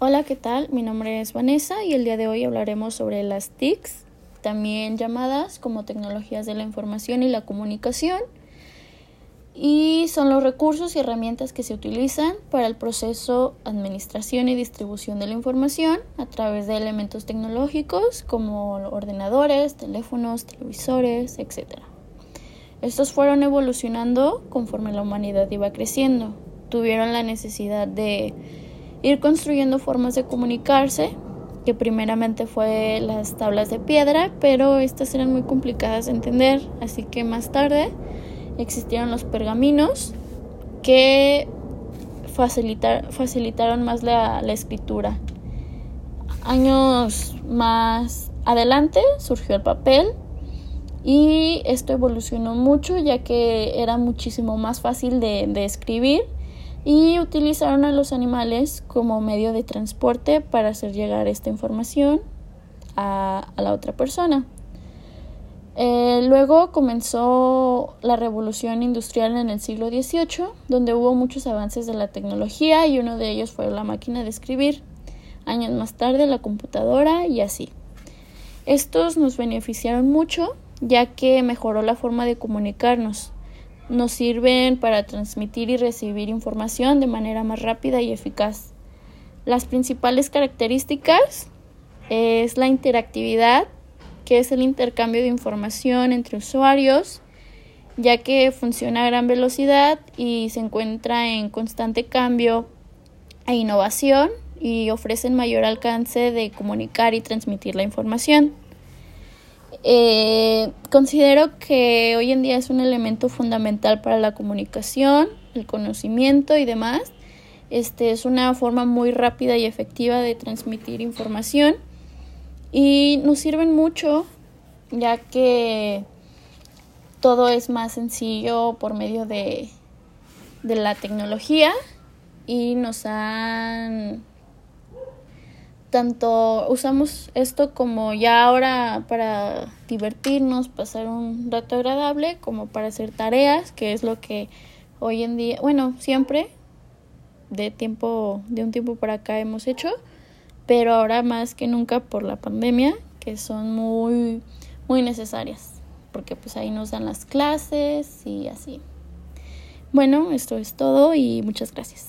Hola, ¿qué tal? Mi nombre es Vanessa y el día de hoy hablaremos sobre las TICs, también llamadas como tecnologías de la información y la comunicación, y son los recursos y herramientas que se utilizan para el proceso, administración y distribución de la información a través de elementos tecnológicos como ordenadores, teléfonos, televisores, etc. Estos fueron evolucionando conforme la humanidad iba creciendo. Tuvieron la necesidad de ir construyendo formas de comunicarse, que primeramente fue las tablas de piedra, pero estas eran muy complicadas de entender, así que más tarde existieron los pergaminos que facilitaron más la, escritura. Años más adelante surgió el papel y esto evolucionó mucho ya que era muchísimo más fácil de escribir y utilizaron a los animales como medio de transporte para hacer llegar esta información a, la otra persona. Eh, luego comenzó la revolución industrial en el siglo XVIII, donde hubo muchos avances de la tecnología y uno de ellos fue la máquina de escribir. Años más tarde la computadora y así. Estos nos beneficiaron mucho ya que mejoró la forma de comunicarnos nos sirven para transmitir y recibir información de manera más rápida y eficaz. Las principales características es la interactividad, que es el intercambio de información entre usuarios, ya que funciona a gran velocidad y se encuentra en constante cambio e innovación y ofrecen mayor alcance de comunicar y transmitir la información. Eh, considero que hoy en día es un elemento fundamental para la comunicación, el conocimiento y demás. Este es una forma muy rápida y efectiva de transmitir información y nos sirven mucho ya que todo es más sencillo por medio de, de la tecnología y nos han tanto usamos esto como ya ahora para divertirnos, pasar un rato agradable, como para hacer tareas, que es lo que hoy en día, bueno, siempre de tiempo de un tiempo para acá hemos hecho, pero ahora más que nunca por la pandemia, que son muy muy necesarias, porque pues ahí nos dan las clases y así. Bueno, esto es todo y muchas gracias.